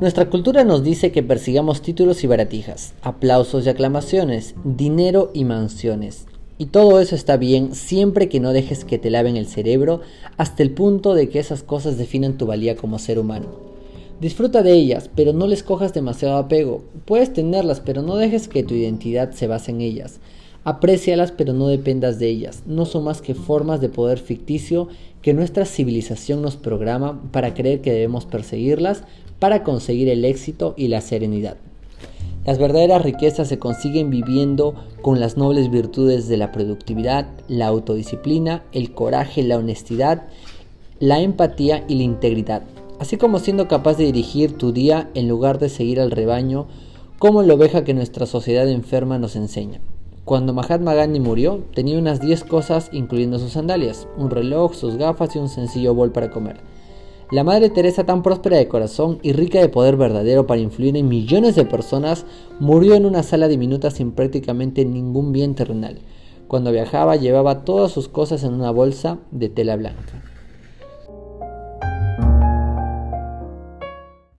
Nuestra cultura nos dice que persigamos títulos y baratijas, aplausos y aclamaciones, dinero y mansiones. Y todo eso está bien siempre que no dejes que te laven el cerebro hasta el punto de que esas cosas definan tu valía como ser humano. Disfruta de ellas, pero no les cojas demasiado apego. Puedes tenerlas, pero no dejes que tu identidad se base en ellas. Aprécialas, pero no dependas de ellas. No son más que formas de poder ficticio que nuestra civilización nos programa para creer que debemos perseguirlas para conseguir el éxito y la serenidad. Las verdaderas riquezas se consiguen viviendo con las nobles virtudes de la productividad, la autodisciplina, el coraje, la honestidad, la empatía y la integridad, así como siendo capaz de dirigir tu día en lugar de seguir al rebaño como la oveja que nuestra sociedad enferma nos enseña. Cuando Mahatma Gandhi murió, tenía unas 10 cosas incluyendo sus sandalias, un reloj, sus gafas y un sencillo bol para comer. La Madre Teresa, tan próspera de corazón y rica de poder verdadero para influir en millones de personas, murió en una sala diminuta sin prácticamente ningún bien terrenal. Cuando viajaba llevaba todas sus cosas en una bolsa de tela blanca.